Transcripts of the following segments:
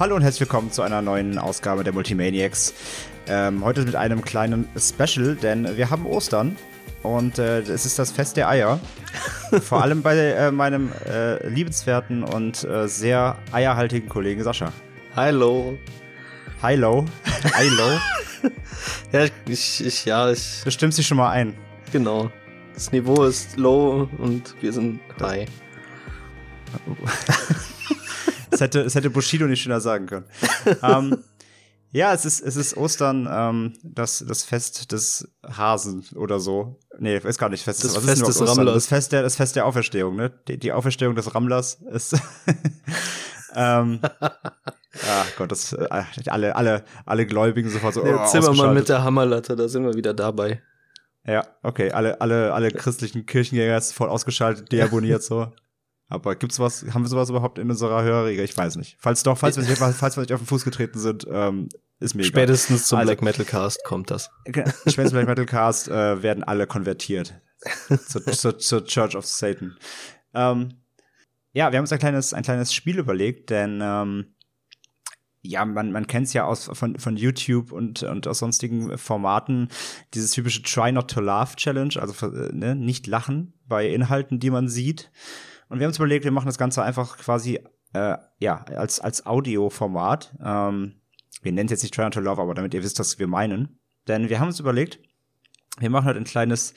Hallo und herzlich willkommen zu einer neuen Ausgabe der Multimaniacs. Ähm, heute mit einem kleinen Special, denn wir haben Ostern und äh, es ist das Fest der Eier. Vor allem bei äh, meinem äh, liebenswerten und äh, sehr eierhaltigen Kollegen Sascha. Hallo. Hallo. Hallo. ja, ich, ich, ja, ich. Du stimmst dich schon mal ein. Genau. Das Niveau ist low und wir sind high. das, hätte, das hätte Bushido nicht schöner sagen können. ähm, ja, es ist, es ist Ostern, ähm, das, das Fest des Hasen oder so. Nee, ist gar nicht Fest. Das Was Fest des Rammlers. Das Fest, der, das Fest der Auferstehung, ne? Die, die Auferstehung des Rammlers ist. ähm, ah Gott, das, äh, alle, alle, alle Gläubigen sofort so. Der oh, Zimmermann mit der Hammerlatte, da sind wir wieder dabei. Ja, okay, alle, alle, alle christlichen Kirchengänger ist voll ausgeschaltet, deabonniert so. Aber gibt's was, haben wir sowas überhaupt in unserer Hörerregel? Ich weiß nicht. Falls doch, falls wir nicht, falls wir nicht auf den Fuß getreten sind, ähm, ist mir Spätestens zum also, Black Metal Cast kommt das. Spätestens Black Metal Cast äh, werden alle konvertiert zur, zur, zur Church of Satan. Ähm, ja, wir haben uns ein kleines, ein kleines Spiel überlegt, denn ähm, ja, man, man kennt es ja aus von, von YouTube und, und aus sonstigen Formaten, dieses typische Try Not to Laugh Challenge, also äh, ne, nicht lachen bei Inhalten, die man sieht. Und wir haben uns überlegt, wir machen das Ganze einfach quasi äh, ja als als Audioformat. Ähm, wir nennen es jetzt nicht Try Not to Love, aber damit ihr wisst, was wir meinen. Denn wir haben uns überlegt, wir machen heute ein kleines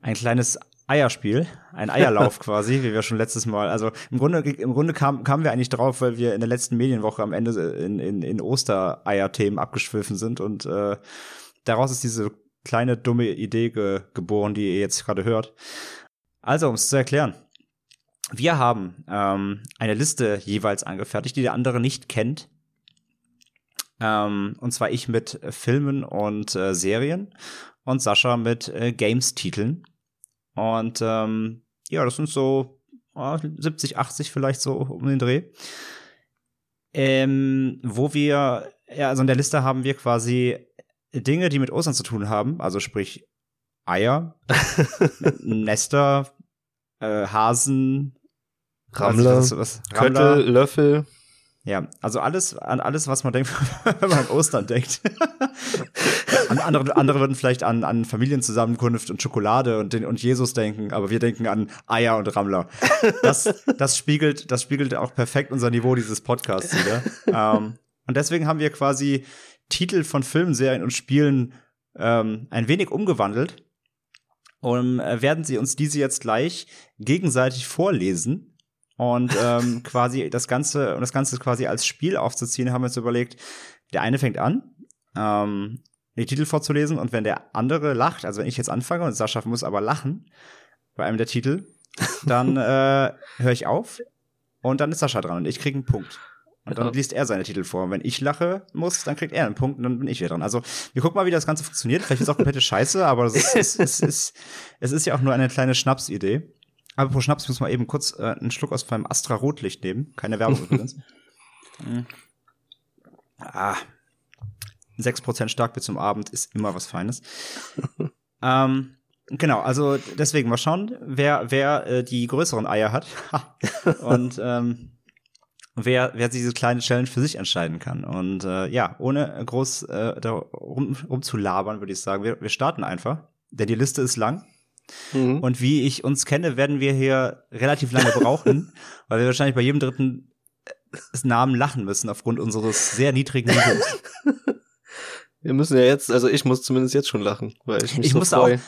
ein kleines Eierspiel, ein Eierlauf quasi, wie wir schon letztes Mal. Also im Grunde, im Grunde kam, kamen wir eigentlich drauf, weil wir in der letzten Medienwoche am Ende in, in, in Ostereier-Themen abgeschwiffen sind und äh, daraus ist diese kleine dumme Idee ge geboren, die ihr jetzt gerade hört. Also, um es zu erklären. Wir haben ähm, eine Liste jeweils angefertigt, die der andere nicht kennt. Ähm, und zwar ich mit Filmen und äh, Serien und Sascha mit äh, Games-Titeln. Und ähm, ja, das sind so äh, 70, 80 vielleicht so um den Dreh. Ähm, wo wir, ja, also in der Liste haben wir quasi Dinge, die mit Ostern zu tun haben, also sprich Eier, Nester, äh, Hasen, Rammler, was, was, Rammler, Köttel, Löffel. Ja, also alles, an alles, was man denkt, wenn man an Ostern denkt. andere, andere würden vielleicht an, an Familienzusammenkunft und Schokolade und, den, und Jesus denken, aber wir denken an Eier und Rammler. Das, das spiegelt, das spiegelt auch perfekt unser Niveau dieses Podcasts wieder. ähm, und deswegen haben wir quasi Titel von Filmen, Serien und Spielen ähm, ein wenig umgewandelt und äh, werden sie uns diese jetzt gleich gegenseitig vorlesen und ähm, quasi das Ganze, und das Ganze quasi als Spiel aufzuziehen, haben wir uns überlegt, der eine fängt an, ähm, die Titel vorzulesen, und wenn der andere lacht, also wenn ich jetzt anfange und Sascha muss aber lachen bei einem der Titel, dann äh, höre ich auf und dann ist Sascha dran und ich kriege einen Punkt. Und dann liest er seine Titel vor. Und wenn ich lache muss, dann kriegt er einen Punkt und dann bin ich wieder dran. Also wir gucken mal, wie das Ganze funktioniert. Vielleicht ist es auch komplette Scheiße, aber es, ist, es, ist, es ist ja auch nur eine kleine Schnapsidee. Aber pro Schnaps, ich muss mal eben kurz äh, einen Schluck aus meinem Astra Rotlicht nehmen. Keine Werbung übrigens. Mhm. Ah. 6% stark bis zum Abend ist immer was Feines. ähm, genau, also deswegen mal schauen, wer, wer äh, die größeren Eier hat. Und ähm, wer, wer diese kleine Challenge für sich entscheiden kann. Und äh, ja, ohne groß äh, da rum, rumzulabern, würde ich sagen, wir, wir starten einfach. Denn die Liste ist lang. Mhm. Und wie ich uns kenne, werden wir hier relativ lange brauchen, weil wir wahrscheinlich bei jedem dritten äh, Namen lachen müssen aufgrund unseres sehr niedrigen Niveaus. Wir müssen ja jetzt, also ich muss zumindest jetzt schon lachen, weil ich mich ich so muss freu. auch.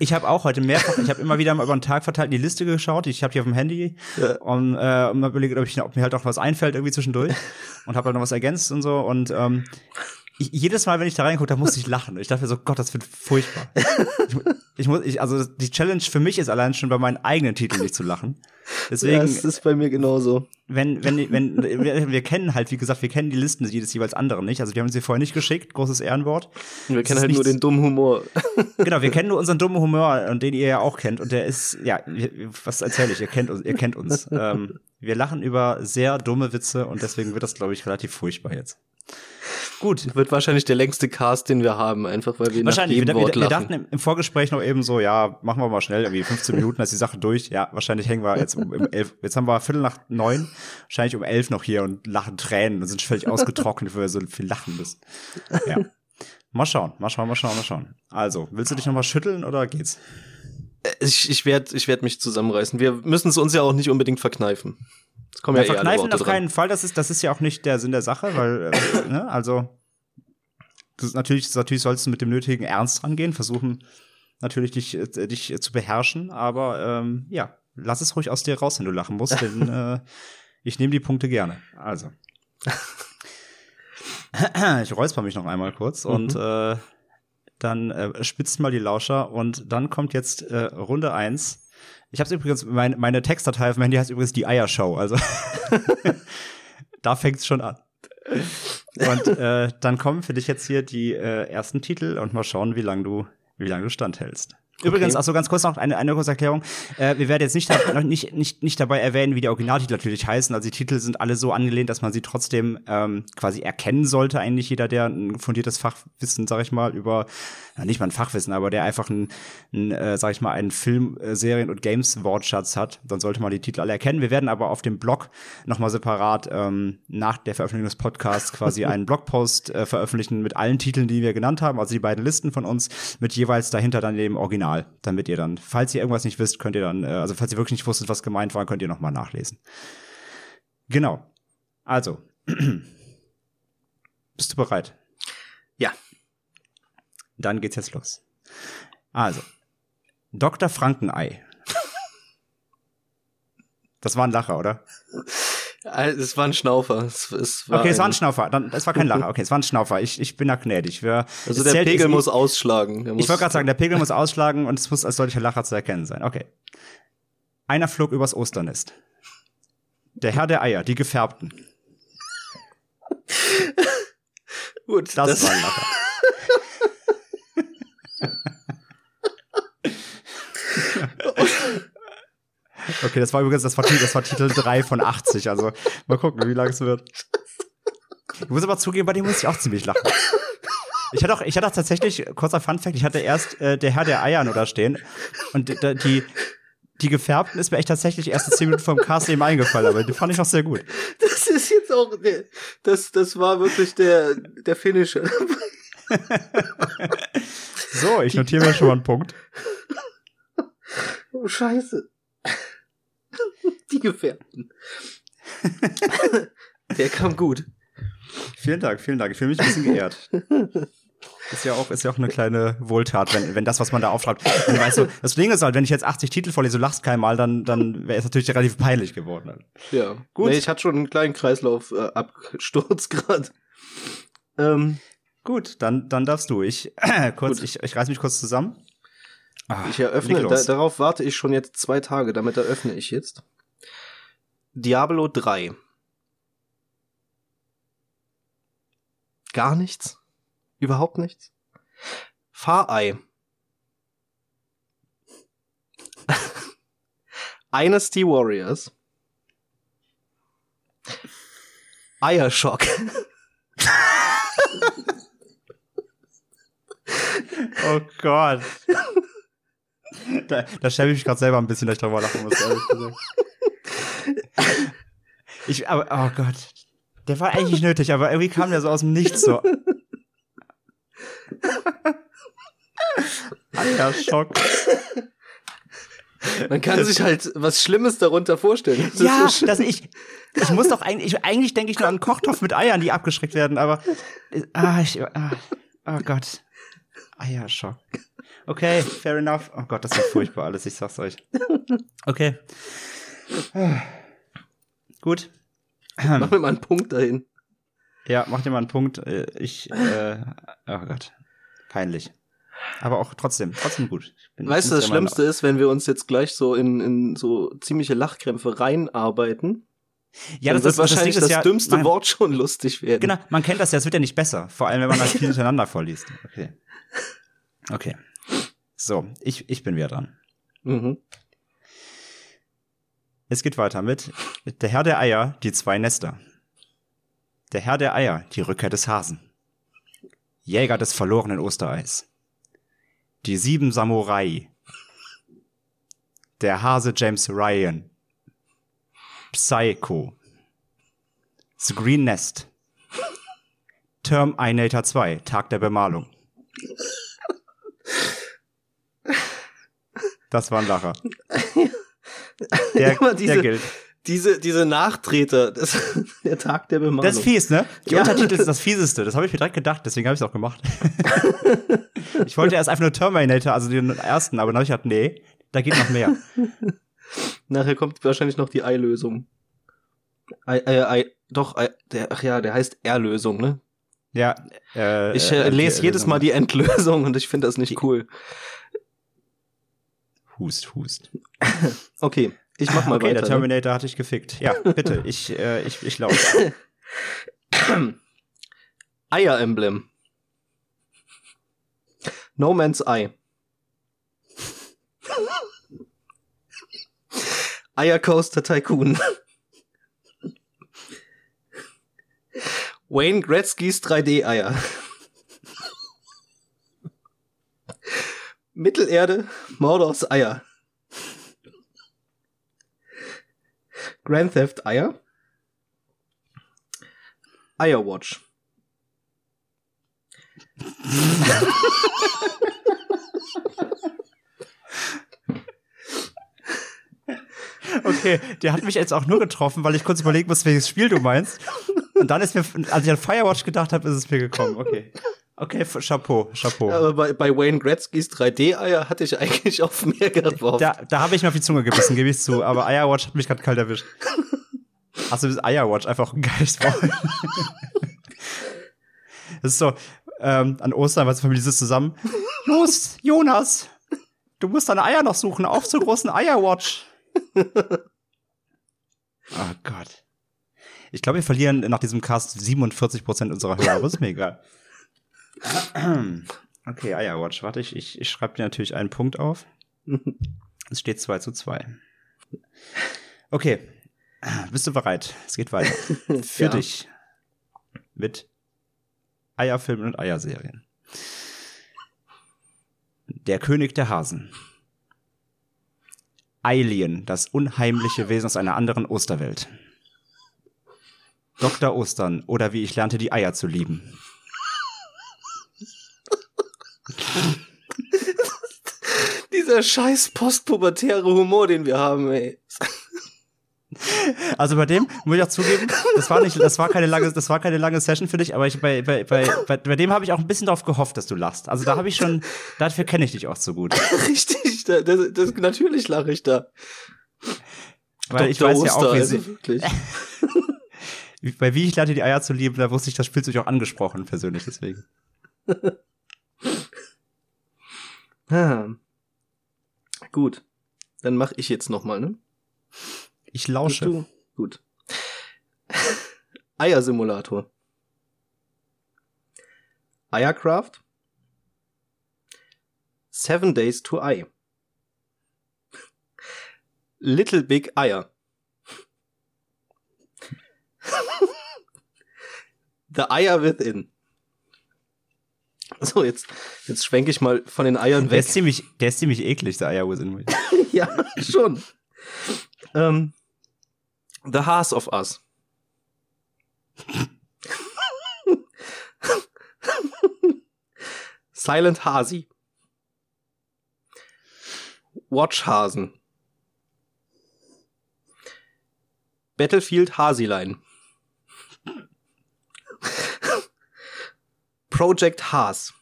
Ich habe auch heute mehrfach, ich habe immer wieder mal über den Tag verteilt in die Liste geschaut. Ich habe die auf dem Handy ja. und äh, mal überlegt, ob, ich, ob mir halt auch was einfällt irgendwie zwischendurch und habe halt noch was ergänzt und so und ähm, ich, jedes Mal, wenn ich da reingucke, da muss ich lachen. Ich dachte mir so, Gott, das wird furchtbar. ich, ich muss, ich, also die Challenge für mich ist allein schon bei meinen eigenen Titeln nicht zu lachen. Deswegen. Ja, das ist bei mir genauso. Wenn, wenn, wenn, wir, wir kennen halt, wie gesagt, wir kennen die Listen jedes jeweils anderen nicht. Also wir haben sie vorher nicht geschickt, großes Ehrenwort. Wir kennen halt nur den dummen Humor. genau, wir kennen nur unseren dummen Humor und den ihr ja auch kennt. Und der ist, ja, was erzähle ich? Ihr kennt uns, ihr kennt uns. ähm, wir lachen über sehr dumme Witze und deswegen wird das, glaube ich, relativ furchtbar jetzt. Gut. Wird wahrscheinlich der längste Cast, den wir haben, einfach weil wir Wahrscheinlich. nach Wir, jedem Wort wir, wir dachten im, im Vorgespräch noch eben so, ja, machen wir mal schnell, irgendwie 15 Minuten, ist die Sache durch. Ja, wahrscheinlich hängen wir jetzt um, um elf, jetzt haben wir Viertel nach neun, wahrscheinlich um elf noch hier und lachen Tränen und sind völlig ausgetrocknet, weil wir so viel lachen müssen. Ja. Mal schauen, mal schauen, mal schauen, mal schauen. Also, willst du dich noch mal schütteln oder geht's? Ich, ich werde ich werd mich zusammenreißen. Wir müssen es uns ja auch nicht unbedingt verkneifen. Es kommen Ja, ja, eh verkneifen auf keinen Fall, das ist, das ist ja auch nicht der Sinn der Sache, weil, äh, ne, also, das ist natürlich, natürlich sollst du mit dem nötigen Ernst rangehen, versuchen natürlich dich, äh, dich äh, zu beherrschen, aber ähm, ja, lass es ruhig aus dir raus, wenn du lachen musst, denn äh, ich nehme die Punkte gerne. Also. ich räusper mich noch einmal kurz und äh, dann äh, spitzt mal die Lauscher und dann kommt jetzt äh, Runde eins. Ich habe übrigens, mein, meine Textdatei auf dem Handy heißt übrigens die Eiershow, also da fängt's schon an. Und äh, dann kommen für dich jetzt hier die äh, ersten Titel und mal schauen, wie lange du, wie lange du standhältst. Übrigens, also ganz kurz noch eine, eine kurze Erklärung. Äh, wir werden jetzt nicht, nicht, nicht, nicht dabei erwähnen, wie die Originaltitel natürlich heißen. Also die Titel sind alle so angelehnt, dass man sie trotzdem ähm, quasi erkennen sollte. Eigentlich jeder, der ein fundiertes Fachwissen, sag ich mal, über, na, nicht mal ein Fachwissen, aber der einfach ein, ein äh, sag ich mal, einen Film, äh, Serien und Games-Wortschatz hat, dann sollte man die Titel alle erkennen. Wir werden aber auf dem Blog nochmal separat ähm, nach der Veröffentlichung des Podcasts quasi einen Blogpost äh, veröffentlichen mit allen Titeln, die wir genannt haben, also die beiden Listen von uns, mit jeweils dahinter dann dem Original, damit ihr dann, falls ihr irgendwas nicht wisst, könnt ihr dann, äh, also falls ihr wirklich nicht wusstet, was gemeint war, könnt ihr nochmal nachlesen. Genau. Also, bist du bereit? Dann geht's jetzt los. Also, Dr. Frankenei. Das war ein Lacher, oder? Äh, Es war ein Schnaufer. Es, es war okay, es war ein Schnaufer. Dann, es war kein Lacher. Okay, es war ein Schnaufer. Ich, ich bin da gnädig. Wir, also der Pegel es- muss ausschlagen. Der Ich muss- wollte gerade sagen, der Pegel muss ausschlagen und es muss als deutlicher Lacher zu erkennen sein. Okay. Einer flog übers Osternest. Der Herr der Eier, die gefärbten. Gut, Das, das, war ein Lacher. Okay, das war übrigens, das war, das war Titel 3 von 80. Also mal gucken, wie lang es wird. Ich muss aber zugeben, bei dem muss ich auch ziemlich lachen. Ich hatte auch, ich hatte auch tatsächlich, kurzer Funfact, ich hatte erst äh, der Herr der Eier nur da stehen. Und die, die, gefärbten ist mir echt tatsächlich erst 10 Minuten vom Cast eben eingefallen, aber die fand ich auch sehr gut. das ist jetzt auch der, das, das war wirklich der, der Finisher. So, ich notiere mir schon mal einen Punkt. Oh, scheiße. Die Gefährten. Der kam gut. Vielen Dank, vielen Dank. Ich fühle mich ein bisschen geehrt. Ist ja auch, ist ja auch eine kleine Wohltat, wenn, wenn das, was man da aufschreibt. Und weißt du, das Ding ist halt, wenn ich jetzt 80 Titel vorlese, lachst keinmal, dann, dann wäre es natürlich relativ peinlich geworden. Ja. Gut. Nee, ich hatte schon einen kleinen Kreislauf äh, gerade. Ähm, Gut, dann, dann darfst du. Ich, kurz, Gut. ich, ich reiß mich kurz zusammen. Ah, ich eröffne, da, darauf warte ich schon jetzt zwei Tage, damit eröffne ich jetzt. Diablo 3. Gar nichts? Überhaupt nichts? Fahrei. Dynasty Warriors. Eierschock. Oh Gott. Da, da schäme ich mich gerade selber ein bisschen, dass ich drüber lachen muss, ehrlich gesagt. Ich, aber, oh Gott. Der war eigentlich nötig, aber irgendwie kam der so aus dem Nichts so. Alter, Schock. Man kann sich halt was Schlimmes darunter vorstellen. Das ja, ist- dass ich, ich muss doch eigentlich, ich, eigentlich denke ich nur an einen Kochtopf mit Eiern, die abgeschreckt werden, aber, ah, ich, ah, oh Gott. Eierschock. Okay, fair enough. Oh Gott, das ist furchtbar alles, ich sag's euch. Okay. Gut. Mach mir mal einen Punkt dahin. Ja, mach dir mal einen Punkt. Äh, Ich, äh, oh Gott. Peinlich. Aber auch trotzdem, trotzdem gut. Ich bin- Weißt du, das Schlimmste ist, wenn wir uns jetzt gleich so in, in so ziemliche Lachkrämpfe reinarbeiten. Ja, das wird ist wahrscheinlich das, ist ja- dümmste nein, Wort schon lustig werden. Genau, man kennt das ja, es wird ja nicht besser. Vor allem, wenn man das viel hintereinander vorliest. Okay. Okay. So, ich, ich bin wieder dran. Mhm. Es geht weiter mit Der Herr der Eier, die zwei Nester. Der Herr der Eier, die Rückkehr des Hasen. Jäger des verlorenen Ostereis. Die sieben Samurai. Der Hase James Ryan. Psycho. The Green Nest. Terminator 2, Tag der Bemalung. Das war ein Lacher. Der, Immer diese- der gilt. Diese, diese Nachtreter, das, der Tag der Bemalung. Das ist fies, ne? Die Ja. Untertitel ist das fieseste. Das habe ich mir direkt gedacht, deswegen habe ich es auch gemacht. ich wollte erst einfach nur Terminator, also den ersten, aber dann habe ich gedacht, nee, da geht noch mehr. Nachher kommt wahrscheinlich noch die Ei-Lösung. Ei, Ei, Ei, doch, Ei, der, ach ja, der heißt R-Lösung, ne? Ja, äh, Ich äh, äh, lese jedes Mal die Endlösung und ich finde das nicht cool. Hust, Hust. Okay, ich mach mal okay, der weiter. Ne? Terminator hatte ich gefickt. Ja, bitte, ich, äh, ich, ich laufe. Eier-Emblem. No Man's Eye. Eiercoaster Tycoon. Wayne Gretzky's 3D-Eier. Mittelerde, Mordors Eier. Grand Theft Eier. Eierwatch. Okay, der hat mich jetzt auch nur getroffen, weil ich kurz überlegen muss, welches Spiel du meinst. Und dann ist mir, als ich an Firewatch gedacht habe, ist es mir gekommen. Okay. Okay, Chapeau, Chapeau. Aber bei, bei Wayne Gretzky's 3D-Eier hatte ich eigentlich auf mehr gehofft. Da, da habe ich mir auf die Zunge gebissen, gebe ich zu. Aber Firewatch hat mich gerade kalt erwischt. Achso, das ist Firewatch, einfach ein geiles Wort. Das ist so, ähm, an Ostern, was die Familie sitzt zusammen. Los, Jonas, du musst deine Eier noch suchen, auf zur großen Eierwatch. Oh Gott. Ich glaube, wir verlieren nach diesem Cast 47% unserer Hörer, aber ist mir egal. Okay, Eierwatch. Warte, ich, ich, ich schreibe dir natürlich einen Punkt auf. Es steht 2 zu 2. Okay. Bist du bereit? Es geht weiter. Für Ja. dich. Mit Eierfilmen und Eierserien. Der König der Hasen. Alien, das unheimliche Wesen aus einer anderen Osterwelt. Dr. Ostern oder wie ich lernte, die Eier zu lieben. Dieser scheiß postpubertäre Humor, den wir haben, ey. Also bei dem muss ich auch zugeben, das war nicht, das war keine lange, das war keine lange Session für dich, aber ich bei bei bei bei, bei dem habe ich auch ein bisschen darauf gehofft, dass du lachst. Also da habe ich schon, dafür kenne ich dich auch so gut, Richtig, da, das, das, natürlich lache ich da. weil ich Dr. weiß ja auch, wie also sie, wirklich. bei wie ich lernte die Eier zu lieben, da wusste ich, das Spielzeug auch angesprochen persönlich deswegen. Gut, dann mache ich jetzt noch mal, ne? Ich lausche. Du? Gut. Eiersimulator. Eiercraft. Seven Days to Eye. Little Big Eier. The Eier Within. So, jetzt, jetzt schwenke ich mal von den Eiern Der weg. ist ziemlich, der ist ziemlich eklig, der Eier Me. ja, schon. ähm, The Hearts of Us. Silent Hasi. Watch Hasen. Battlefield Hasilein. Project Haas.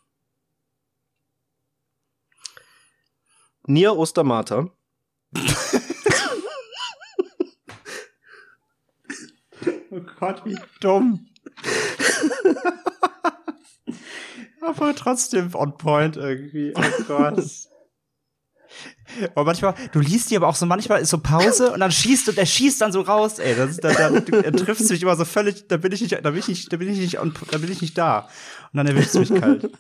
Nier Ostermarta. Oh Gott, wie dumm. Aber trotzdem on point irgendwie. Oh Gott. Und manchmal, du liest die aber auch so, manchmal ist so Pause und dann schießt und er schießt dann so raus, ey. Das da, da, er trifft mich immer so völlig, da bin ich nicht, da bin ich nicht, da bin ich nicht, on- da bin ich nicht da. Und dann erwischt es mich kalt.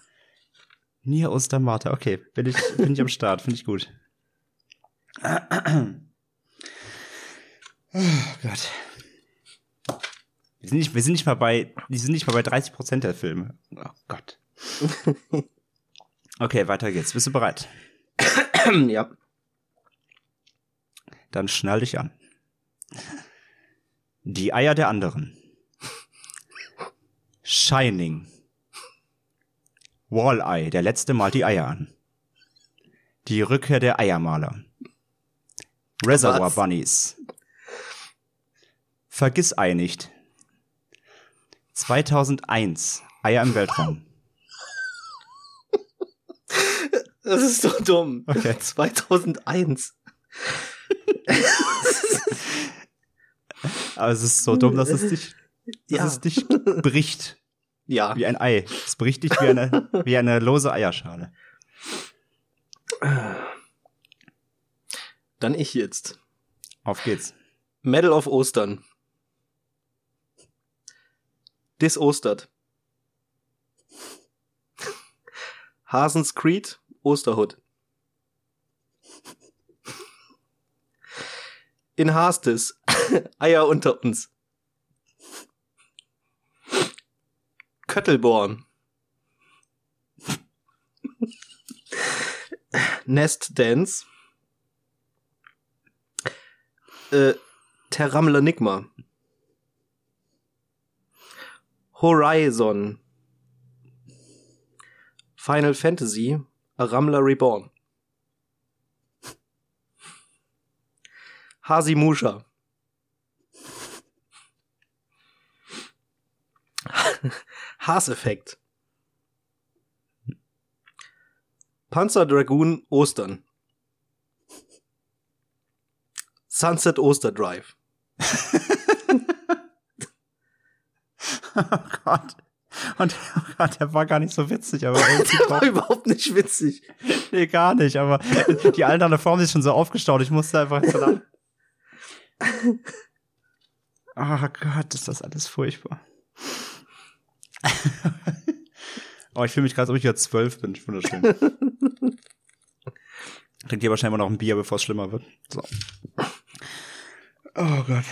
Nier Ostermarta, okay, bin ich, bin ich am Start, finde ich gut. Oh Gott. Wir sind nicht, wir sind nicht mal bei, die sind nicht mal bei 30 Prozent der Filme. Oh Gott. Okay, weiter geht's. Bist du bereit? ja. Dann schnall dich an. Die Eier der anderen. Shining. Walleye, der letzte malt die Eier an. Die Rückkehr der Eiermaler. Reservoir Was? Bunnies. Vergiss Ei nicht. 2001. Eier im Weltraum. Das ist so dumm. Okay. 2001. Aber es ist so dumm, dass es dich, dass Ja. es dich bricht. Ja. Wie ein Ei. Es bricht dich wie eine, wie eine lose Eierschale. Dann ich jetzt. Auf geht's. Medal of Ostern. Dis Ostert. Hasens Creed, Osterhut. In Hastes, Eier unter uns. Köttelborn. Nest Dance. Äh, Terramler Nigma. Horizon. Final Fantasy. Ramler Reborn. Hasimusha. Haaseffekt. Panzer Dragoon Ostern. Sunset Oster Drive. Oh Gott. Und oh Gott, der war gar nicht so witzig, aber Der war überhaupt nicht witzig. Nee, gar nicht, aber die der Form sind schon so aufgestaut, ich musste einfach so lachen. Oh Gott, ist das alles furchtbar. oh, ich fühle mich gerade, als ob ich jetzt zwölf bin. Ich finde das schön. Trinkt ihr wahrscheinlich mal noch ein Bier, bevor es schlimmer wird. So. Oh Gott.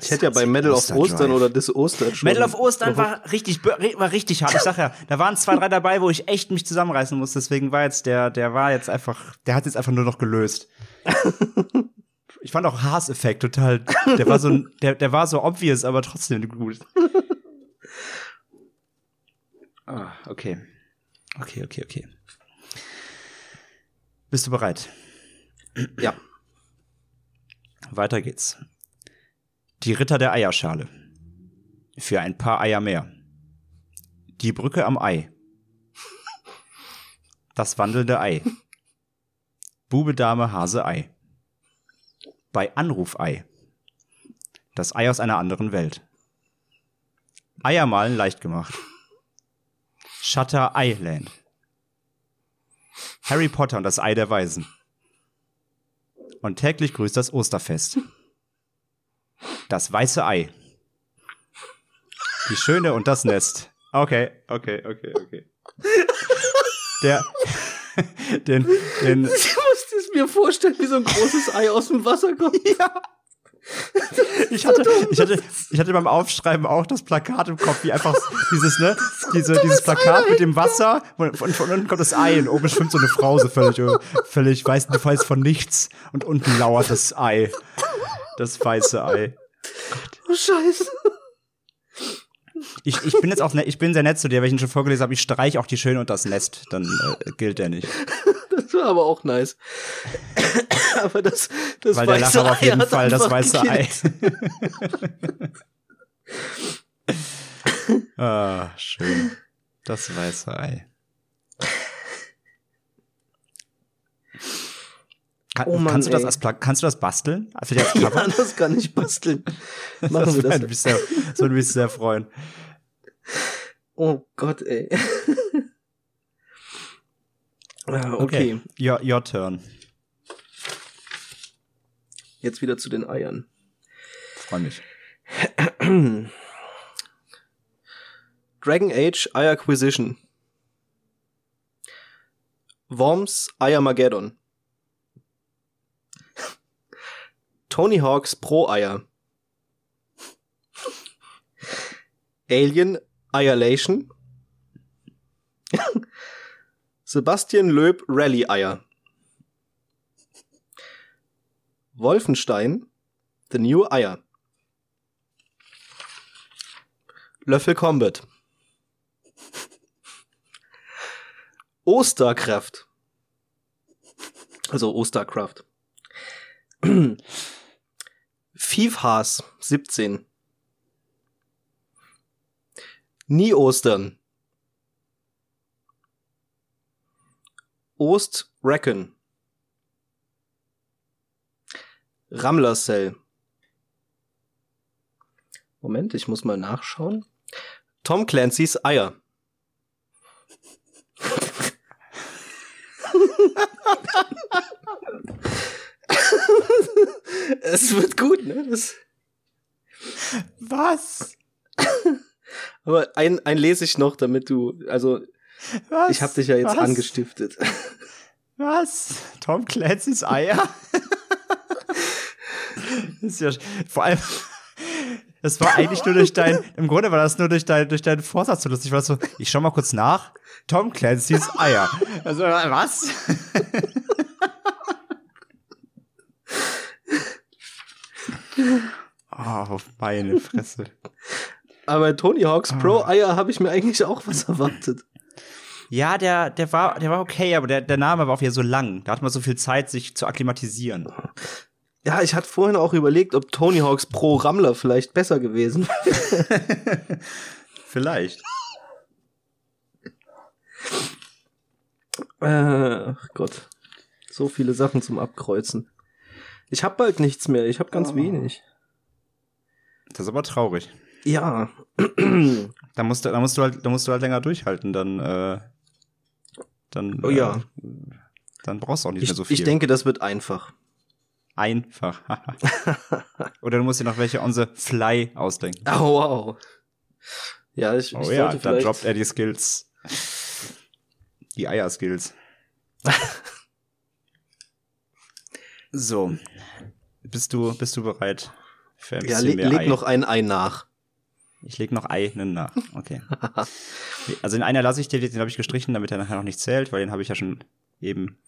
Ich hätte ja bei Medal of Oster Ostern oder Dis Ostern schon. Medal of Ostern war richtig, war richtig hart. Ich sag ja, da waren zwei, drei dabei, wo ich echt mich zusammenreißen musste. Deswegen war jetzt der, der war jetzt einfach, der hat jetzt einfach nur noch gelöst. Ich fand auch Haas-Effekt total, der war so, der, der war so obvious, aber trotzdem gut. Ah, okay. Okay, okay, okay. Bist du bereit? Ja. Weiter geht's. Die Ritter der Eierschale. Für ein paar Eier mehr. Die Brücke am Ei. Das wandelnde Ei. Bube, Dame, Hase, Ei. Bei Anrufei. Das Ei aus einer anderen Welt. Eier malen leicht gemacht. Shutter Island. Harry Potter und das Ei der Weisen. Und täglich grüßt das Osterfest. Das weiße Ei. Die Schöne und das Nest. Okay, okay, okay, okay. Der, den, den, mir vorstellen, wie so ein großes Ei aus dem Wasser kommt. ja. Ich hatte, ich hatte, ich hatte beim Aufschreiben auch das Plakat im Kopf, wie einfach dieses, ne, diese, dieses Plakat mit dem Wasser, und von, von unten kommt das Ei und oben schwimmt so eine Frau so völlig, völlig weiß, weiß von nichts und unten lauert das Ei. Das weiße Ei. Oh, Scheiße. Ich, ich bin jetzt auch, ne, ich bin sehr nett zu dir, weil ich ihn schon vorgelesen habe, ich streich auch die Schöne und das Nest, dann äh, gilt der nicht. Das war aber auch nice. aber das, das Weil der Lacher war auf Ei jeden Fall das weiße Ei. gekillt. ah, schön. Das weiße Ei. Kann, Oh Mann, kannst, du das als Pla kannst du das basteln? Für die als Ja, das kann ich basteln. das Machen wir würde das. mich sehr, das würde mich sehr freuen. Oh Gott, ey. Ah, okay. Your, your turn. jetzt wieder zu den Eiern. Freue mich. Dragon Age Eye Acquisition. Worms Eiermageddon. Tony Hawks Pro Eier. Alien Eierlation. Sebastian Löb Rallye-Eier. Wolfenstein The New Eier. Löffel Combat. Osterkraft. Also Osterkraft. Fiefhaas 17. Nie Ostern. Ost Reckon. Rammlercell. Moment, ich muss mal nachschauen. Tom Clancy's Eier. es wird gut, ne? Das Was? Aber ein, ein lese ich noch, damit du, also Was? ich habe dich ja jetzt Was? angestiftet. Was? Tom Clancy's Eier? das ist ja, vor allem, das war eigentlich nur durch dein, im Grunde war das nur durch dein, durch deinen Vorsatz so lustig, war so, ich schau mal kurz nach, Tom Clancy's Eier. Also, was? Oh, auf meine Fresse. Aber bei Tony Hawks Ah. Pro Eier habe ich mir eigentlich auch was erwartet. Ja, der, der war, der war okay, aber der, der Name war auch wieder so lang. Da hat man so viel Zeit, sich zu akklimatisieren. Ja, ich hatte vorhin auch überlegt, ob Tony Hawks Pro Rammler vielleicht besser gewesen wäre. Vielleicht. Äh, Ach Gott. So viele Sachen zum Abkreuzen. Ich habe bald nichts mehr, ich habe ganz Oh. wenig. Das ist aber traurig. Ja. Da musst du, da musst du halt, da musst du halt länger durchhalten, dann, äh, dann, Oh ja. äh, dann brauchst du auch nicht Ich, mehr so viel. ich denke, das wird einfach. Einfach. Oder du musst dir noch welche on the fly ausdenken. Oh, wow. Ja, ich, Oh ich ja, sollte dann vielleicht. droppt er die Skills. Die Eier-Skills. so. Bist du, bist du bereit für ein ja, le mehr leg Ei? noch ein Ei nach. Ich leg noch einen nach. Okay. also den einer lasse ich dir, den habe ich gestrichen, damit er nachher noch nicht zählt, weil den habe ich ja schon eben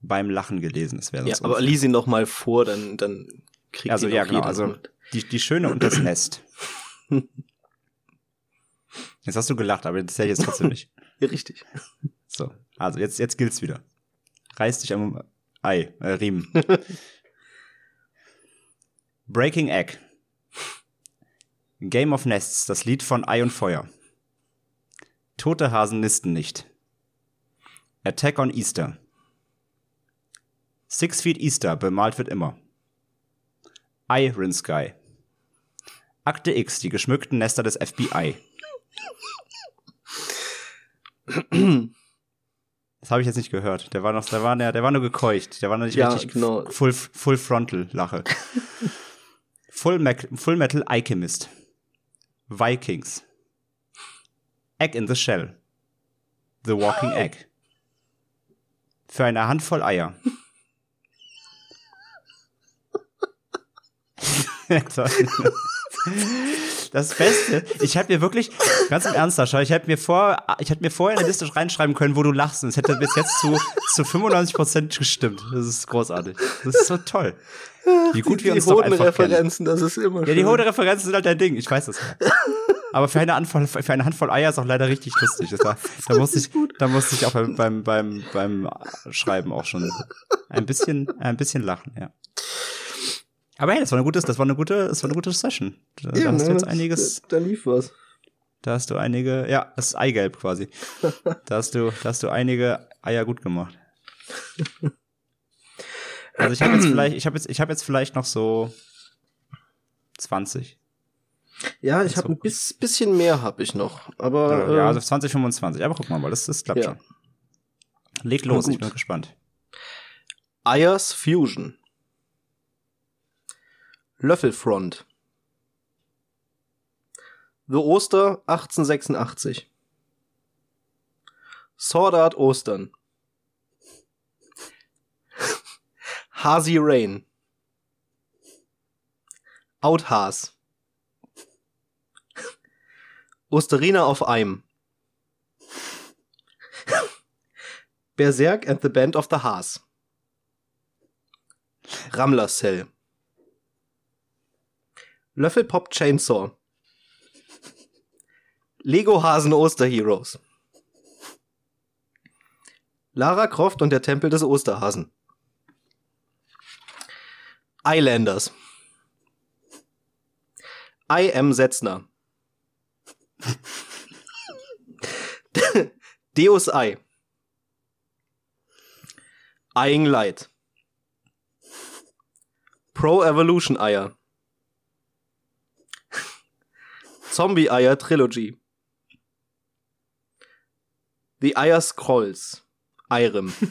beim Lachen gelesen. Das wäre Ja, aber lies ihn noch mal vor, dann, dann kriegt Also ihn ja, genau. Also mit. die, die Schöne und das Nest. Jetzt hast du gelacht, aber das ich jetzt trotzdem nicht. Richtig. So, also jetzt, jetzt gilt's wieder. Reiß dich am Ei, äh, Riemen. Breaking Egg. Game of Nests, das Lied von Ei und Feuer. Tote Hasen nisten nicht. Attack on Easter. Six Feet Easter, bemalt wird immer. Iron Sky. Akte X, die geschmückten Nester des FBI. Das habe ich jetzt nicht gehört. Der war noch, der war, der, der war nur gekeucht. Der war noch nicht Ja, richtig genau. full, full frontal Lache. full, Mac, full Metal Alchemist. Vikings. Egg in the Shell. The Walking Egg. Für eine Handvoll Eier. Das Beste, ich hätte mir wirklich, ganz im Ernst, Sascha, ich hätte mir vor, ich hätte mir vorher eine Liste reinschreiben können, wo du lachst. Und es hätte bis jetzt zu, zu 95% gestimmt. Das ist großartig. Das ist so toll. Wie gut wir die uns doch einfach kennen. Referenzen, das ist immer Ja, die schön. hohen Referenzen sind halt dein Ding. Ich weiß das. Aber für eine, Handvoll, für eine Handvoll Eier ist auch leider richtig lustig. Das war, da musste ich, da musste ich auch beim, beim, beim, beim Schreiben auch schon ein bisschen, ein bisschen lachen, ja. Aber hey, das war eine gute, das war eine gute, das war eine gute Session. Da, da Ja, hast du ne, jetzt einiges, Da lief was. da hast du einige, ja, das ist Eigelb quasi. Da hast du, da hast du einige Eier gut gemacht. Also ich habe jetzt vielleicht, ich habe jetzt, ich habe jetzt vielleicht noch so 20. Ja, ich habe ein bis, bisschen mehr hab ich noch, aber ja, äh, also 20, 25. Aber guck mal, mal, das, das klappt Ja. schon. Leg los, ich bin gespannt. Ayers Fusion. Löffelfront. The Oster 1886. Sword Art Ostern. Hasi Rain. Outhas. Osterina auf Eim. Berserk and the Band of the Haas. Rammler Cell. Löffelpop Chainsaw. Lego Hasen Osterheroes. Lara Croft und der Tempel des Osterhasen. Islanders. I am Setzner. Deus Ei. Eyeing Light. Pro Evolution Eier. Zombie Eier Trilogy. The Eier Scrolls. Irem.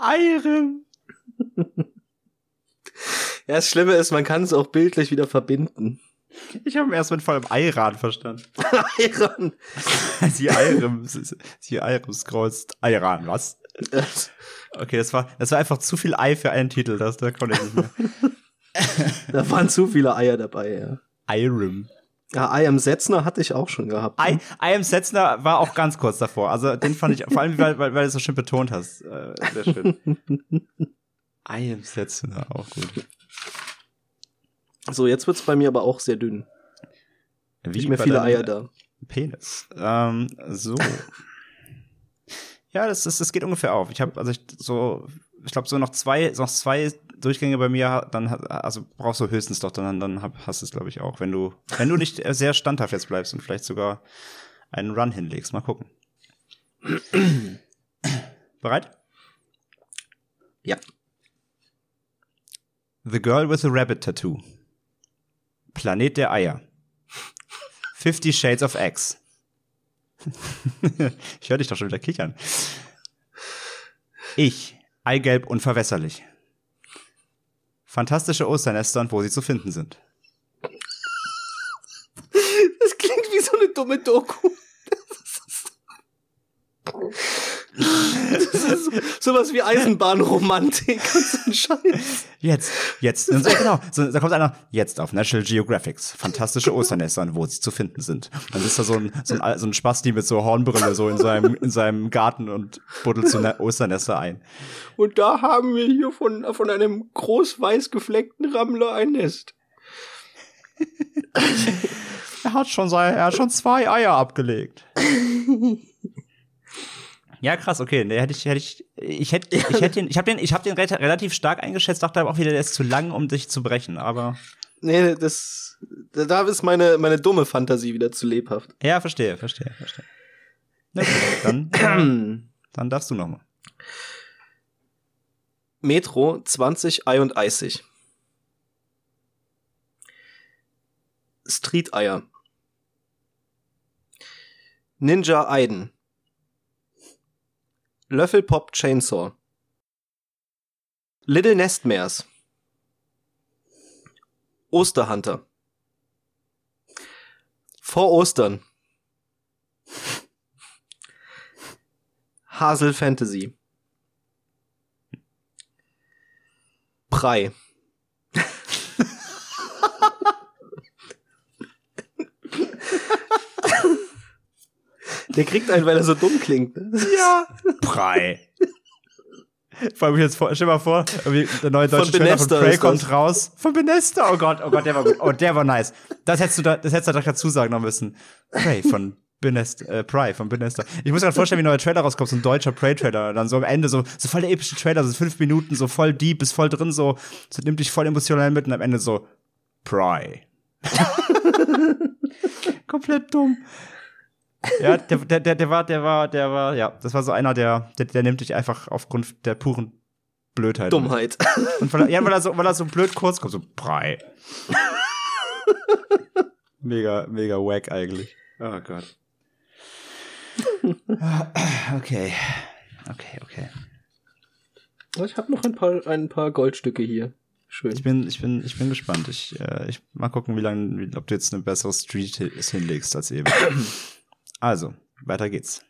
Irem. Ja, das Schlimme ist, man kann es auch bildlich wieder verbinden. Ich habe erst mit vollem Eiran verstanden. Iron. Sie Irem. Sie Irem scrollst Eiran, was? Okay, das war, das war einfach zu viel Ei für einen Titel, das, da konnte ich nicht mehr. Da waren zu viele Eier dabei, ja. Irem. Ja, I am Setzner hatte ich auch schon gehabt. I, I am Setzner war auch ganz kurz davor. Also den fand ich, vor allem, weil, weil, weil du es so schön betont hast. Äh, sehr schön. I am Setzner, auch gut. So, jetzt wird's bei mir aber auch sehr dünn. Wie Nicht mehr viele Eier da. Penis. Ähm, so. Ja, das, das, das geht ungefähr auf. Ich habe also ich, so, ich glaube so noch zwei, noch zwei Durchgänge bei mir, dann also brauchst du höchstens doch, dann dann hab, hast du es glaube ich auch, wenn du wenn du nicht äh, sehr standhaft jetzt bleibst und vielleicht sogar einen Run hinlegst. Mal gucken. Bereit? Ja. The Girl with a Rabbit Tattoo. Planet der Eier. Fifty Shades of X. ich höre dich doch schon wieder kichern. Ich, Eigelb unverwässerlich. Fantastische Osternester und wo sie zu finden sind. Das klingt wie so eine dumme Doku. Das ist so, sowas wie Eisenbahnromantik und so ein Scheiß. Jetzt, jetzt, so, genau. So, da kommt einer, jetzt auf National Geographics. Fantastische Osternester und wo sie zu finden sind. Dann ist da so ein, so ein, so ein Spasti mit so Hornbrille so in seinem, in seinem Garten und buddelt so eine Osternester ein. Und da haben wir hier von, von einem groß weiß gefleckten Rammler ein Nest. Er hat schon sein, er hat schon zwei Eier abgelegt. Ja, krass, okay. Nee, hätte ich, hätte ich, ich hätte, ich hätte den, ich habe den, ich habe den re- relativ stark eingeschätzt, dachte aber auch wieder, der ist zu lang, um dich zu brechen. Aber Nee, das, da ist meine, meine dumme Fantasie wieder zu lebhaft. ja, verstehe, verstehe, verstehe. Gut, dann, dann darfst du noch mal. Metro 20 Ei und Eisig. Street Eier. Ninja Aiden. Löffelpop Chainsaw. Little Nestmares. Osterhunter. Vor Ostern. Hasel Fantasy. Prei. Der kriegt einen, weil er so dumm klingt. Ne? Ja. Prei. Vor allem jetzt vor, stell mal vor, der neue deutsche Von Trailer von Benesta Prey kommt raus. Von Benesta, oh Gott, oh Gott, der war gut. Oh, der war nice. Das hättest du da, das hättest du doch dazu sagen noch müssen. Prey von Benesta, äh, Prey von Benesta. Ich muss mir gerade vorstellen, wie ein neuer Trailer rauskommt, so ein deutscher Prey-Trailer. Dann so am Ende so, so voll der epische Trailer, so fünf Minuten, so voll deep, ist voll drin, so, so nimmt dich voll emotional mit und am Ende so, Prey. Komplett dumm. Ja, der, der, der, der war, der war, der war, ja, das war so einer, der, der, der nimmt dich einfach aufgrund der puren Blödheit. Dummheit. Und weil er, ja, weil er so, weil er so blöd kurz kommt, so Brei. mega, mega wack eigentlich. Oh Gott. Okay. Okay, okay. Ich habe noch ein paar, ein paar Goldstücke hier. Schön. Ich bin, ich bin, ich bin gespannt. Ich, äh, ich mal gucken, wie lange, ob du jetzt eine bessere Street hi- hinlegst als eben. Also, weiter geht's.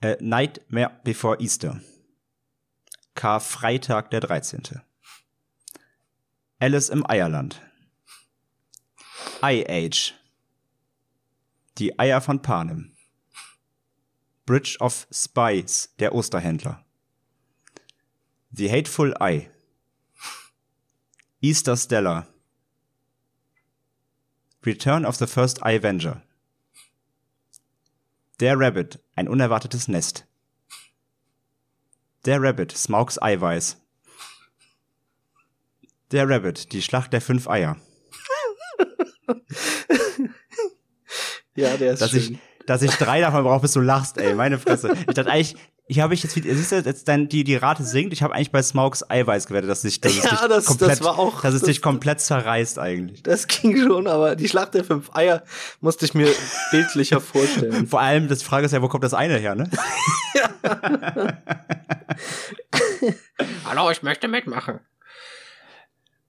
Äh, Nightmare Before Easter. Karfreitag der 13. Alice im Eierland. Eye Age. Die Eier von Panem. Bridge of Spies, der Osterhändler. The Hateful Eye. Easter Stellar. Return of the First Eye Avenger. Der Rabbit, ein unerwartetes Nest. Der Rabbit, Smaugs Eiweiß. Der Rabbit, die Schlacht der fünf Eier. Ja, der ist dass schön. ich, dass ich drei davon brauche, bis du lachst, ey, meine Fresse. Ich dachte eigentlich, ich habe ich jetzt, wieder- siehst du, jetzt dann die, die Rate sinkt, ich habe eigentlich bei Smaugs Eiweiß gewettet, dass sich, dass es Ja, dich das- das komplett, war auch- dass es das- dich komplett zerreißt eigentlich. Das ging schon, aber die Schlacht der fünf Eier musste ich mir bildlicher vorstellen. Vor allem, das Frage ist ja, wo kommt das eine her, ne? Hallo, ich möchte mitmachen.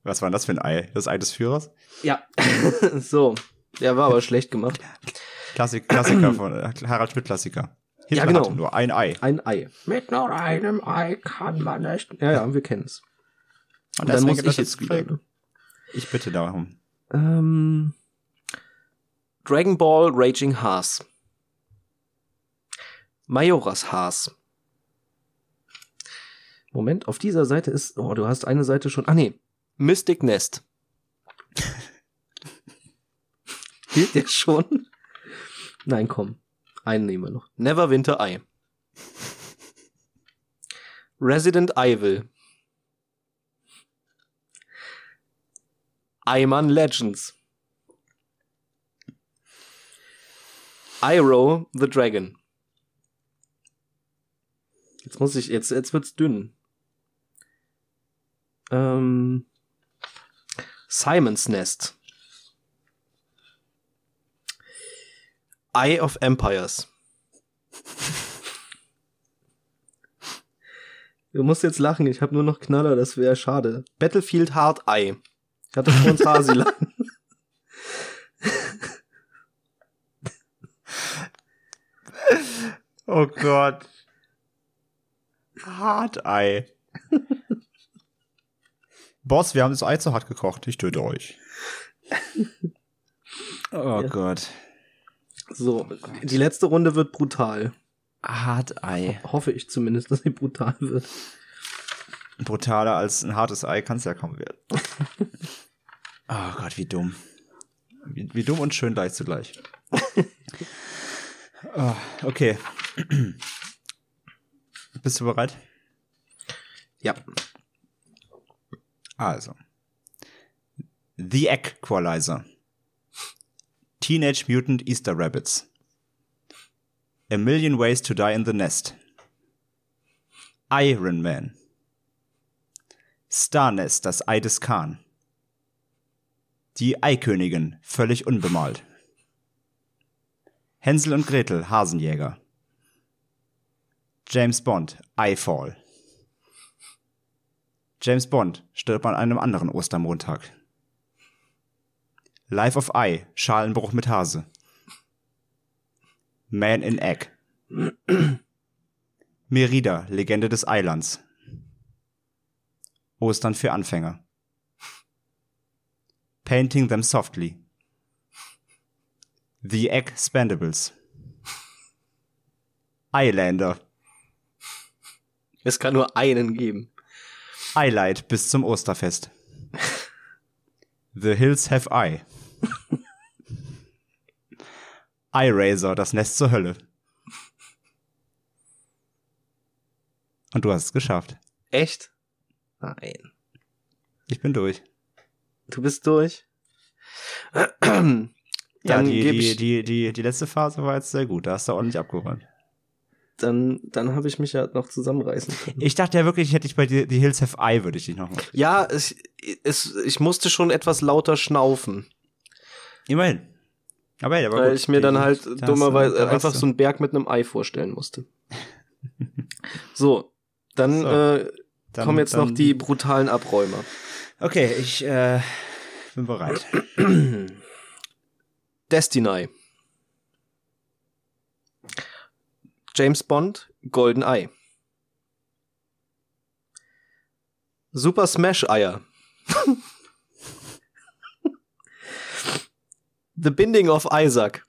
Was war denn das für ein Ei? Das Ei des Führers? Ja. so. Der war aber schlecht gemacht. Klassik, Klassiker von äh, Harald Schmidt Klassiker. Hitler Ja, genau. hatte nur ein Ei. Ein Ei. Mit nur einem Ei kann man nicht. Ja, ja, wir kennen es. Und dann deswegen muss ich jetzt wieder. Ne? Ich bitte darum. Ähm, Dragon Ball Raging Haas. Majoras Haas. Moment, auf dieser Seite ist. Oh, du hast eine Seite schon. Ah, nee. Mystic Nest. Gilt der schon? Nein, komm. Einen nehmen wir noch. Neverwinter Eye. Resident Evil. Ayman Legends. Iroh the Dragon. Jetzt muss ich, jetzt, jetzt wird's dünn. Ähm, Simon's Nest. Eye of Empires. Du musst jetzt lachen, ich habe nur noch Knaller, das wäre schade. Battlefield Hard Eye. Ich hatte vor uns Hasilan. Oh Gott. Hartei. Boss, wir haben das Ei zu hart gekocht. Ich töte euch. Oh Ja. Gott. So, die letzte Runde wird brutal. Hartei. Hoffe ich zumindest, dass sie brutal wird. Brutaler als ein hartes Ei kann es ja kaum werden. Oh Gott, wie dumm. Wie, wie dumm und schön gleich zugleich. oh, okay. Bist du bereit? Ja. Also. The Equalizer. Teenage Mutant Easter Rabbits. A Million Ways to Die in the Nest. Iron Man. Starnest, das Ei des Khan. Die Eikönigin, völlig unbemalt. Hänsel und Gretel, Hasenjäger. James Bond, Eyefall. James Bond stirbt an einem anderen Ostermontag. Life of Eye, Schalenbruch mit Hase. Man in Egg. Merida, Legende des Eilands. Ostern für Anfänger. Painting them softly. The Egg Spandables. Eilander. Es kann nur einen geben. Eyelight bis zum Osterfest. The Hills Have Eye. Eyeraiser, das Nest zur Hölle. Und du hast es geschafft. Echt? Nein. Ich bin durch. Du bist durch? Dann Ja, die, die, ich, die, die, die letzte Phase war jetzt sehr gut. Da hast du ordentlich abgeräumt. dann, dann habe ich mich ja noch zusammenreißen können. Ich dachte ja wirklich, ich hätte dich bei die, die Hills Have Eye, würde ich dich nochmal. Ja, es, es, ich musste schon etwas lauter schnaufen, Immerhin. Aber ja, aber weil gut. ich mir dann halt dummerweise da einfach so einen Berg mit einem Ei vorstellen musste. so, dann So, äh, Dann- kommen jetzt noch dann- die brutalen Abräumer. Okay, ich äh, bin bereit. Destiny. James Bond, Golden Eye. Super Smash Eier. The Binding of Isaac.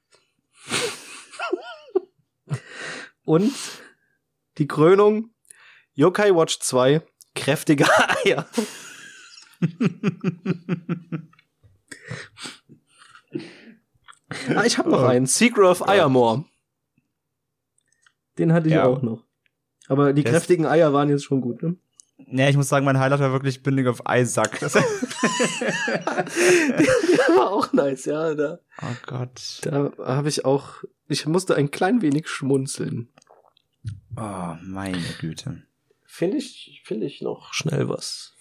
Und die Krönung Yokai Watch 2 kräftiger Eier. ah, ich hab noch oh. einen. Secret of Eiermore. Den hatte ich ja. auch noch. Aber die das kräftigen Eier waren jetzt schon gut, ne? Ja, ich muss sagen, mein Highlight war wirklich Binding of Isaac. Das, Der war auch nice, ja. Da, oh Gott. da habe ich auch, ich musste ein klein wenig schmunzeln. Oh, meine Güte. Finde ich, finde ich noch schnell was.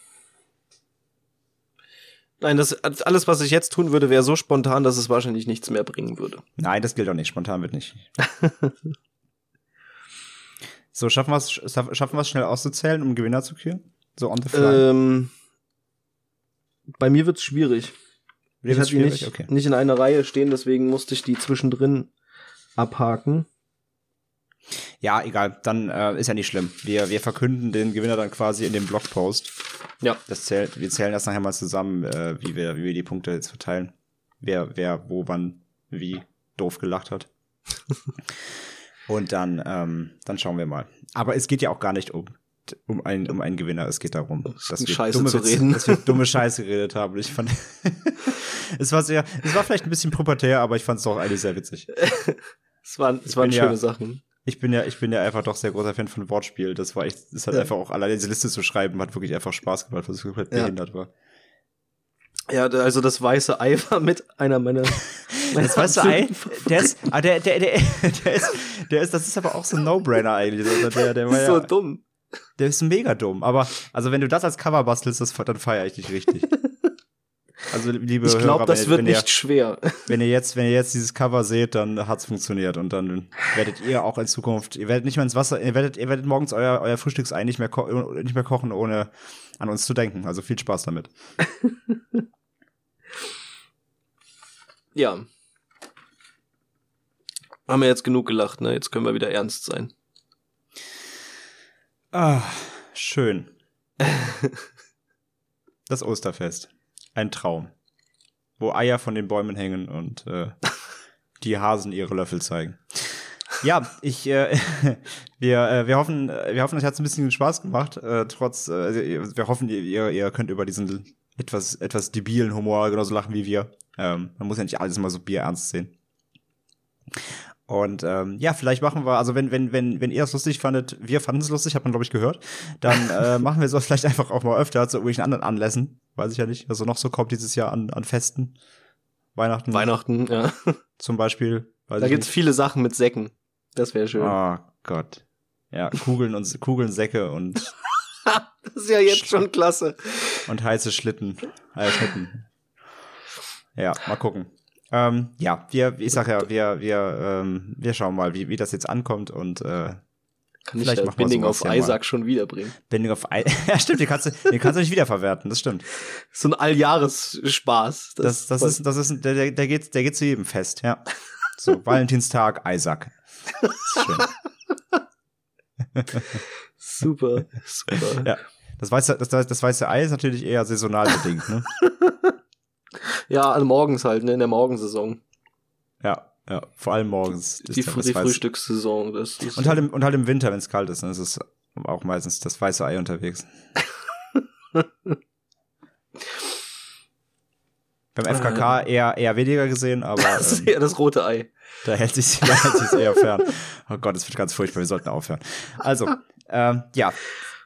Nein, das alles, was ich jetzt tun würde, wäre so spontan, dass es wahrscheinlich nichts mehr bringen würde. Nein, das gilt auch nicht. Spontan wird nicht. so, schaffen wir es schaffen wir's schnell auszuzählen, um Gewinner zu küren? So on the fly. Ähm, bei mir wird's schwierig. Dir ich hatte die nicht, Okay. nicht in einer Reihe stehen, deswegen musste ich die zwischendrin abhaken. Ja, egal. Dann äh, ist ja nicht schlimm. Wir, wir verkünden den Gewinner dann quasi in dem Blogpost. Ja. Das zählt, wir zählen das nachher mal zusammen, äh, wie, wir, wie wir die Punkte jetzt verteilen. Wer, wer, wo, wann, wie doof gelacht hat. Und dann, ähm, dann schauen wir mal. Aber es geht ja auch gar nicht um, um, einen, um einen Gewinner. Es geht darum, dass wir, Scheiße dumme zu reden. dass wir dumme Scheiße geredet haben. Ich fand, es war sehr, es war vielleicht ein bisschen pubertär, aber ich fand es doch eigentlich sehr witzig. Es waren, es waren schöne ja- Sachen. Ich bin ja, ich bin ja einfach doch sehr großer Fan von Wortspiel. Das war echt, das hat Ja. einfach auch alleine diese Liste zu schreiben, hat wirklich einfach Spaß gemacht, was komplett Ja. behindert war. Ja, also das weiße Ei war mit einer meiner. meiner Das weißt du, Ei, der ist, ah, der, der, der, der ist, der ist, das ist aber auch so ein No-Brainer eigentlich. Also Der, der, war so ja, dumm. der ist mega dumm. Aber, also wenn du das als Cover bastelst, das, dann feiere ich dich richtig. Also, liebe Ich glaube, Hörer, das wenn, wird nicht Ihr, schwer. wenn ihr jetzt, wenn ihr jetzt dieses Cover seht, dann hat's funktioniert und dann werdet ihr auch in Zukunft, ihr werdet nicht mehr ins Wasser, ihr werdet, ihr werdet morgens euer, euer Frühstücksei nicht mehr, nicht mehr kochen, ohne an uns zu denken. Also viel Spaß damit. Ja. Haben wir jetzt genug gelacht, ne? Jetzt können wir wieder ernst sein. Ah, schön. Das Osterfest. Ein Traum. Wo Eier von den Bäumen hängen und äh, die Hasen ihre Löffel zeigen. Ja, ich, äh, wir, äh, wir hoffen, wir hoffen, euch hat's ein bisschen Spaß gemacht. Äh, trotz, äh, also, wir hoffen, ihr, ihr könnt über diesen etwas, etwas debilen Humor genauso lachen wie wir. Ähm, man muss ja nicht alles immer so bierernst sehen. Und ähm, ja, vielleicht machen wir, also wenn, wenn, wenn, wenn ihr es lustig fandet, wir fanden es lustig, hat man, glaube ich, gehört, dann äh, machen wir sowas vielleicht einfach auch mal öfter zu irgendwelchen anderen Anlässen. Weiß ich ja nicht, was so noch so kommt dieses Jahr an, an Festen. Weihnachten Weihnachten, ja. zum Beispiel. Weiß Da gibt's nicht. viele Sachen mit Säcken. Das wäre schön. Oh Gott. Ja, Kugeln und Kugeln, Säcke und, Das ist ja jetzt schon klasse. und heiße Schlitten. Äh, Schlitten. Ja, mal gucken. Ähm, ja, wir, ich sag ja, wir, wir, ähm, wir schauen mal, wie, wie das jetzt ankommt und äh, Kann ich Vielleicht wir Binding auf ja mal. Isaac schon wiederbringen. Bending of I ja, stimmt, den kannst du, den kannst du nicht wiederverwerten, das stimmt. So ein Alljahresspaß. Das, das ist, das ist, der, der, der geht, der geht zu jedem Fest, ja. So, Valentinstag, Isaac. Super, super. Ja. Das weiße, das, das weiße Ei ist natürlich eher saisonal bedingt, ne? Ja, also morgens halt, ne, in der Morgensaison. Ja, ja, vor allem morgens. ist Die, die Weiß- Frühstückssaison. Das ist Und halt, im, und halt im Winter, wenn es kalt ist, dann ist es auch meistens das weiße Ei unterwegs. Beim FKK eher, eher weniger gesehen, aber das ist ähm, eher das rote Ei. da hält sich da hält sich's eher fern. Oh Gott, das wird ganz furchtbar, wir sollten aufhören. Also, ähm, ja,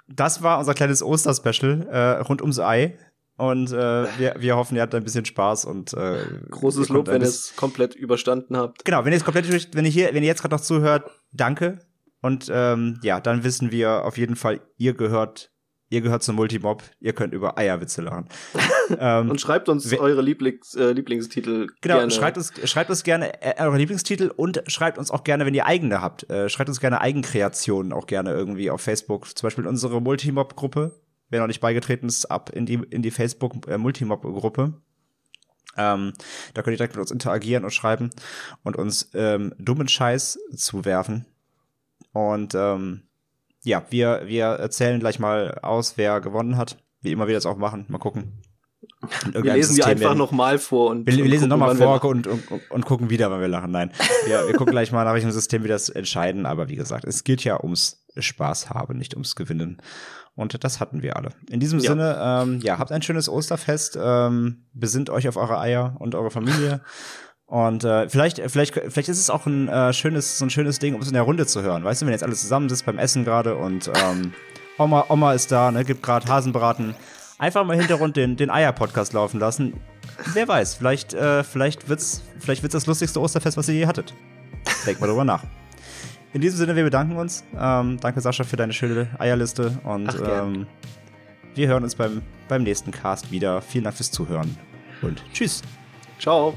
das war unser kleines Osterspecial äh, rund ums Ei. Und äh, wir, wir hoffen, ihr habt ein bisschen Spaß und äh, Großes Lob, wenn ihr es komplett überstanden habt. Genau, wenn ihr es komplett durch, wenn ihr hier, wenn ihr jetzt gerade noch zuhört, danke. Und ähm, ja, dann wissen wir auf jeden Fall, ihr gehört, ihr gehört zum Multimob, ihr könnt über Eierwitze lachen. ähm, Und schreibt uns eure Lieblings, äh, Lieblingstitel genau, gerne. schreibt uns, schreibt uns gerne äh, eure Lieblingstitel und schreibt uns auch gerne, wenn ihr eigene habt, äh, schreibt uns gerne Eigenkreationen auch gerne irgendwie auf Facebook. Zum Beispiel unsere Multimob-Gruppe. Wer noch nicht beigetreten ist, ab in die, in die Facebook-Multimob-Gruppe. Ähm, da könnt ihr direkt mit uns interagieren und schreiben und uns ähm, dummen Scheiß zuwerfen. Und ähm, ja, wir, wir erzählen gleich mal aus, wer gewonnen hat. Wie immer wir das auch machen. Mal gucken. Wir lesen die einfach nochmal vor und wir, wir lesen nochmal vor und, und, und, und, gucken wieder, wann wir lachen. Nein, wir, wir gucken gleich mal nach welchem System wir das entscheiden. Aber wie gesagt, es geht ja ums Spaß haben, nicht ums Gewinnen. Und das hatten wir alle. In diesem ja. Sinne, ähm, ja, habt ein schönes Osterfest, ähm, besinnt euch auf eure Eier und eure Familie. Und äh, vielleicht, vielleicht, vielleicht ist es auch ein äh, schönes, so ein schönes Ding, um es in der Runde zu hören. Weißt du, wenn jetzt alle zusammen sitzt beim Essen gerade und ähm, Oma, Oma ist da, ne, gibt gerade Hasenbraten. Einfach mal Hintergrund den, den Eier-Podcast laufen lassen. Wer weiß, vielleicht, äh, vielleicht wird's, vielleicht wird's das lustigste Osterfest, was ihr je hattet. Denkt mal drüber nach. In diesem Sinne, wir bedanken uns. Ähm, danke, Sascha, für deine schöne Eierliste. Und Ach, ähm, wir hören uns beim, beim nächsten Cast wieder. Vielen Dank fürs Zuhören und tschüss. Ciao.